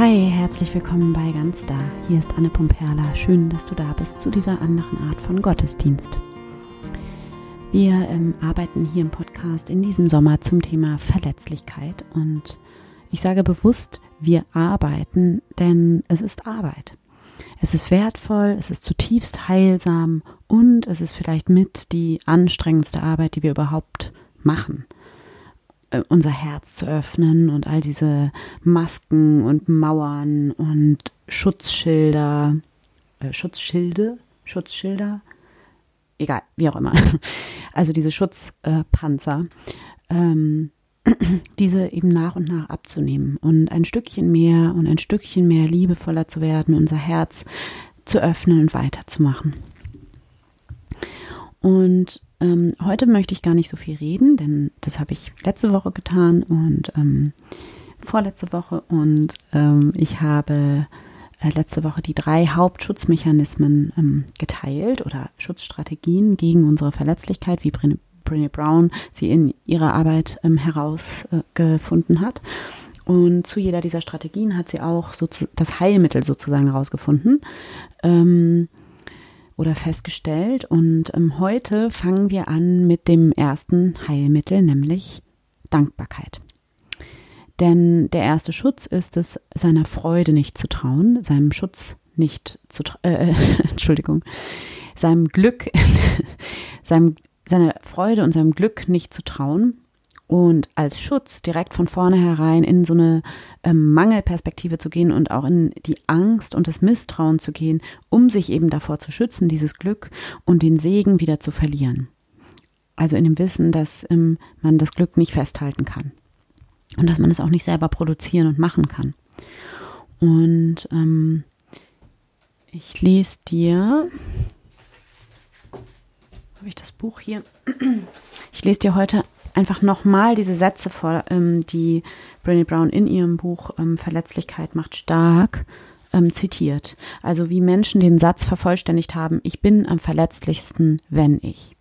Hi, herzlich willkommen bei Ganz Da. Hier ist Anne Pumperla. Schön, dass du da bist zu dieser anderen Art von Gottesdienst. Wir ähm, arbeiten hier im Podcast in diesem Sommer zum Thema Verletzlichkeit und ich sage bewusst, wir arbeiten, denn es ist Arbeit. Es ist wertvoll, es ist zutiefst heilsam und es ist vielleicht mit die anstrengendste Arbeit, die wir überhaupt machen. Äh, unser Herz zu öffnen und all diese Masken und Mauern und Schutzschilder, äh, Schutzschilde, Schutzschilder, egal, wie auch immer. Also diese Schutzpanzer, äh, ähm, diese eben nach und nach abzunehmen und ein Stückchen mehr und ein Stückchen mehr liebevoller zu werden, unser Herz zu öffnen und weiterzumachen. Und ähm, heute möchte ich gar nicht so viel reden, denn das habe ich letzte Woche getan und ähm, vorletzte Woche und ähm, ich habe äh, letzte Woche die drei Hauptschutzmechanismen ähm, geteilt oder Schutzstrategien gegen unsere Verletzlichkeit, wie Brené, Brené Brown sie in ihrer Arbeit ähm, herausgefunden äh, hat. Und zu jeder dieser Strategien hat sie auch so das Heilmittel sozusagen herausgefunden. Ähm, oder festgestellt. Und ähm, heute fangen wir an mit dem ersten Heilmittel, nämlich Dankbarkeit. Denn der erste Schutz ist es, seiner Freude nicht zu trauen, seinem Schutz nicht zu, äh, Entschuldigung, seinem Glück, seinem, seiner Freude und seinem Glück nicht zu trauen und als Schutz direkt von vornherein in so eine ähm, Mangelperspektive zu gehen und auch in die Angst und das Misstrauen zu gehen, um sich eben davor zu schützen, dieses Glück und den Segen wieder zu verlieren. Also in dem Wissen, dass ähm, man das Glück nicht festhalten kann und dass man es auch nicht selber produzieren und machen kann. Und ähm, ich lese dir, habe ich das Buch hier? Ich lese dir heute einfach nochmal diese Sätze vor, ähm, die Brené Brown in ihrem Buch ähm, Verletzlichkeit macht stark ähm, zitiert. Also wie Menschen den Satz vervollständigt haben, ich bin am verletzlichsten, wenn ich.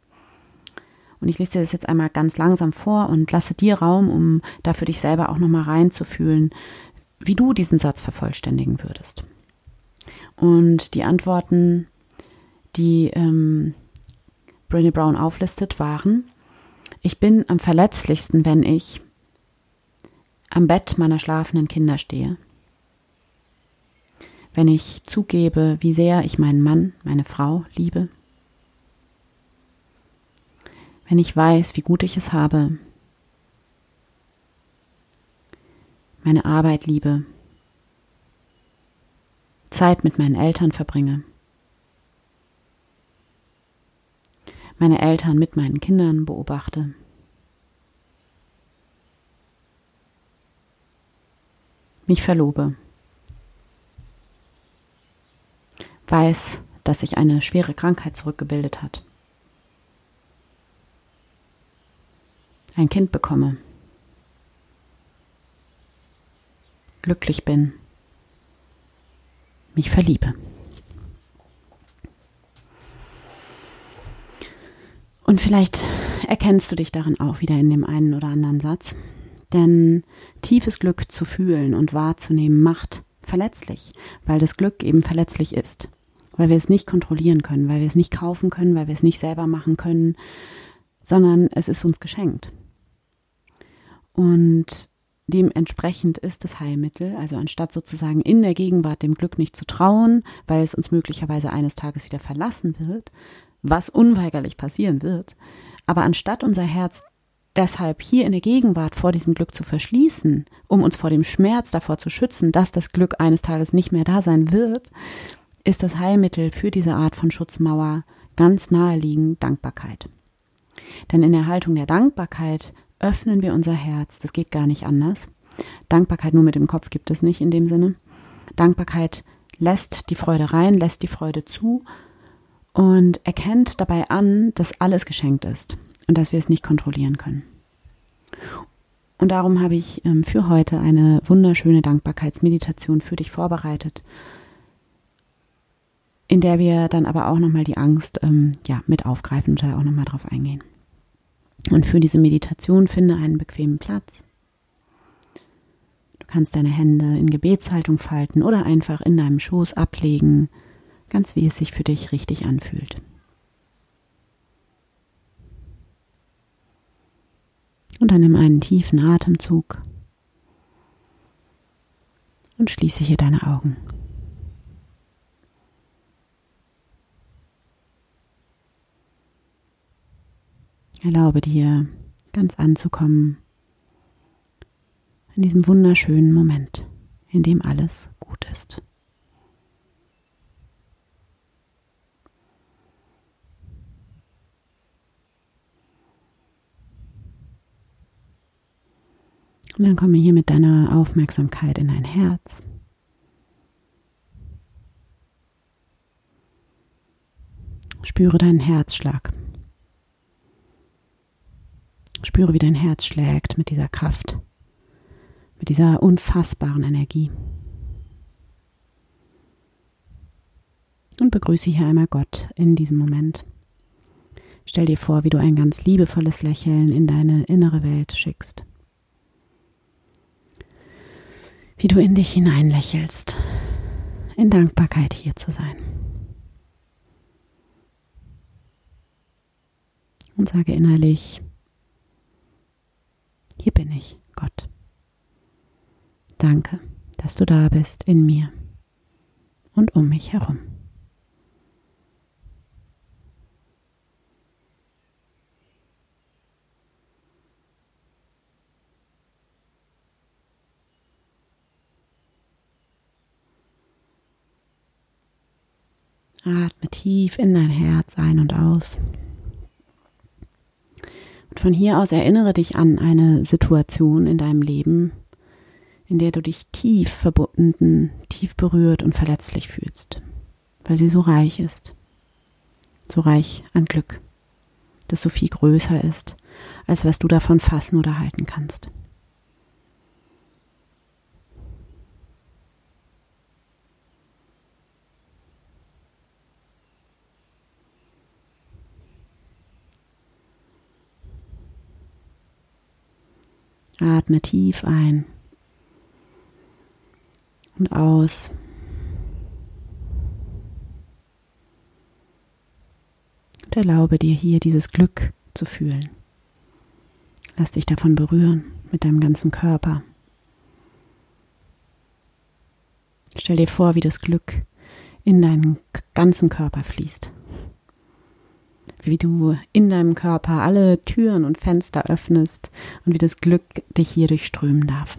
Und ich lese dir das jetzt einmal ganz langsam vor und lasse dir Raum, um da für dich selber auch nochmal reinzufühlen, wie du diesen Satz vervollständigen würdest. Und die Antworten, die ähm, Brené Brown auflistet, waren, ich bin am verletzlichsten, wenn ich am Bett meiner schlafenden Kinder stehe. Wenn ich zugebe, wie sehr ich meinen Mann, meine Frau liebe. Wenn ich weiß, wie gut ich es habe. Meine Arbeit liebe. Zeit mit meinen Eltern verbringe. Meine Eltern mit meinen Kindern beobachte. Mich verlobe. Weiß, dass sich eine schwere Krankheit zurückgebildet hat. Ein Kind bekomme. Glücklich bin. Mich verliebe. Und vielleicht erkennst du dich darin auch wieder in dem einen oder anderen Satz. Denn tiefes Glück zu fühlen und wahrzunehmen macht verletzlich, weil das Glück eben verletzlich ist. Weil wir es nicht kontrollieren können, weil wir es nicht kaufen können, weil wir es nicht selber machen können, sondern es ist uns geschenkt. Und dementsprechend ist das Heilmittel, also anstatt sozusagen in der Gegenwart dem Glück nicht zu trauen, weil es uns möglicherweise eines Tages wieder verlassen wird, was unweigerlich passieren wird. Aber anstatt unser Herz deshalb hier in der Gegenwart vor diesem Glück zu verschließen, um uns vor dem Schmerz davor zu schützen, dass das Glück eines Tages nicht mehr da sein wird, ist das Heilmittel für diese Art von Schutzmauer ganz naheliegend Dankbarkeit. Denn in der Haltung der Dankbarkeit öffnen wir unser Herz, das geht gar nicht anders. Dankbarkeit nur mit dem Kopf gibt es nicht in dem Sinne. Dankbarkeit lässt die Freude rein, lässt die Freude zu und erkennt dabei an, dass alles geschenkt ist und dass wir es nicht kontrollieren können. Und darum habe ich ähm, für heute eine wunderschöne Dankbarkeitsmeditation für dich vorbereitet, in der wir dann aber auch nochmal die Angst ähm, ja, mit aufgreifen und da auch nochmal drauf eingehen. Und für diese Meditation finde einen bequemen Platz. Du kannst deine Hände in Gebetshaltung falten oder einfach in deinem Schoß ablegen, ganz wie es sich für dich richtig anfühlt. Und dann nimm einen tiefen Atemzug und schließe hier deine Augen. Erlaube dir, ganz anzukommen in diesem wunderschönen Moment, in dem alles gut ist. Und dann komme hier mit deiner Aufmerksamkeit in dein Herz. Spüre deinen Herzschlag. Spüre, wie dein Herz schlägt mit dieser Kraft, mit dieser unfassbaren Energie. Und begrüße hier einmal Gott in diesem Moment. Stell dir vor, wie du ein ganz liebevolles Lächeln in deine innere Welt schickst. Wie du in dich hineinlächelst, in Dankbarkeit hier zu sein. Und sage innerlich, hier bin ich, Gott. Danke, dass du da bist in mir und um mich herum. Atme tief in dein Herz ein und aus. Und von hier aus erinnere dich an eine Situation in deinem Leben, in der du dich tief verbunden, tief berührt und verletzlich fühlst, weil sie so reich ist, so reich an Glück, das so viel größer ist, als was du davon fassen oder halten kannst. Atme tief ein und aus. Und erlaube dir hier dieses Glück zu fühlen. Lass dich davon berühren mit deinem ganzen Körper. Stell dir vor, wie das Glück in deinen ganzen Körper fließt wie du in deinem Körper alle Türen und Fenster öffnest und wie das Glück dich hier durchströmen darf.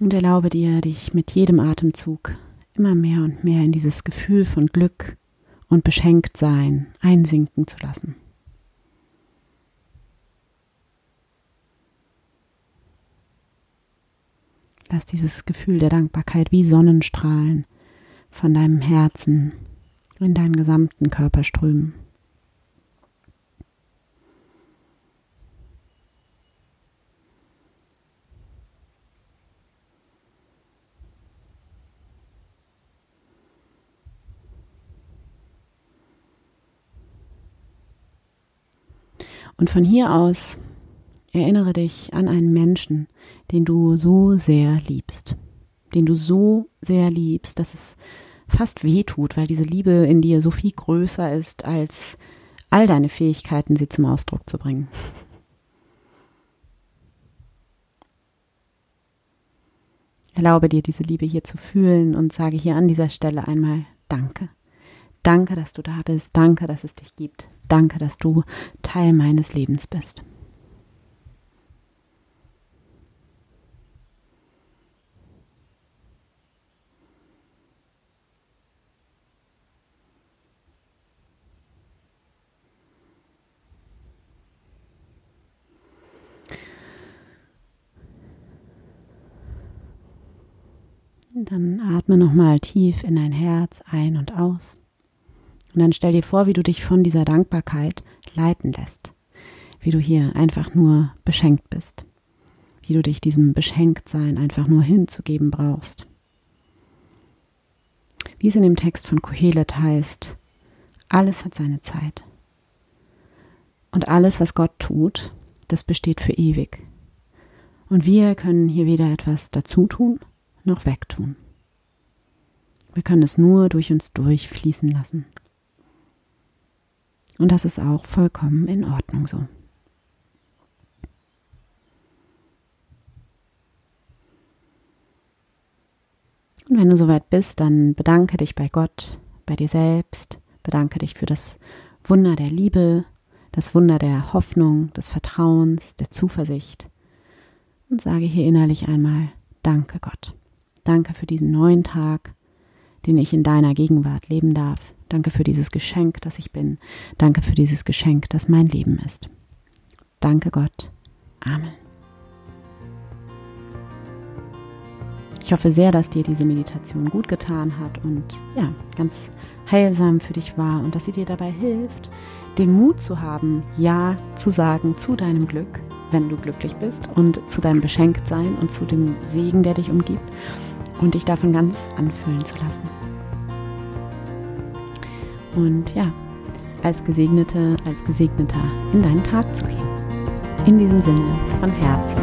Und erlaube dir, dich mit jedem Atemzug immer mehr und mehr in dieses Gefühl von Glück und Beschenktsein einsinken zu lassen. Lass dieses Gefühl der Dankbarkeit wie Sonnenstrahlen von deinem Herzen in deinen gesamten Körper strömen. Und von hier aus erinnere dich an einen Menschen, den du so sehr liebst, den du so sehr liebst, dass es fast weh tut, weil diese Liebe in dir so viel größer ist als all deine Fähigkeiten, sie zum Ausdruck zu bringen. Erlaube dir, diese Liebe hier zu fühlen und sage hier an dieser Stelle einmal Danke. Danke, dass du da bist. Danke, dass es dich gibt. Danke, dass du Teil meines Lebens bist. Dann atme nochmal tief in dein Herz ein und aus. Und dann stell dir vor, wie du dich von dieser Dankbarkeit leiten lässt. Wie du hier einfach nur beschenkt bist. Wie du dich diesem Beschenktsein einfach nur hinzugeben brauchst. Wie es in dem Text von Kohelet heißt, Alles hat seine Zeit. Und alles, was Gott tut, das besteht für ewig. Und wir können hier weder etwas dazu tun noch wegtun. Wir können es nur durch uns durchfließen lassen. Und das ist auch vollkommen in Ordnung so. Und wenn du soweit bist, dann bedanke dich bei Gott, bei dir selbst, bedanke dich für das Wunder der Liebe, das Wunder der Hoffnung, des Vertrauens, der Zuversicht und sage hier innerlich einmal Danke Gott. Danke für diesen neuen Tag, den ich in deiner Gegenwart leben darf. Danke für dieses Geschenk, das ich bin. Danke für dieses Geschenk, das mein Leben ist. Danke Gott. Amen. Ich hoffe sehr, dass dir diese Meditation gut getan hat und ja, ganz heilsam für dich war und dass sie dir dabei hilft, den Mut zu haben, Ja zu sagen zu deinem Glück, wenn du glücklich bist und zu deinem Beschenktsein und zu dem Segen, der dich umgibt und dich davon ganz anfüllen zu lassen. Und ja, als Gesegnete, als Gesegneter in deinen Tag zu gehen. In diesem Sinne, von Herzen.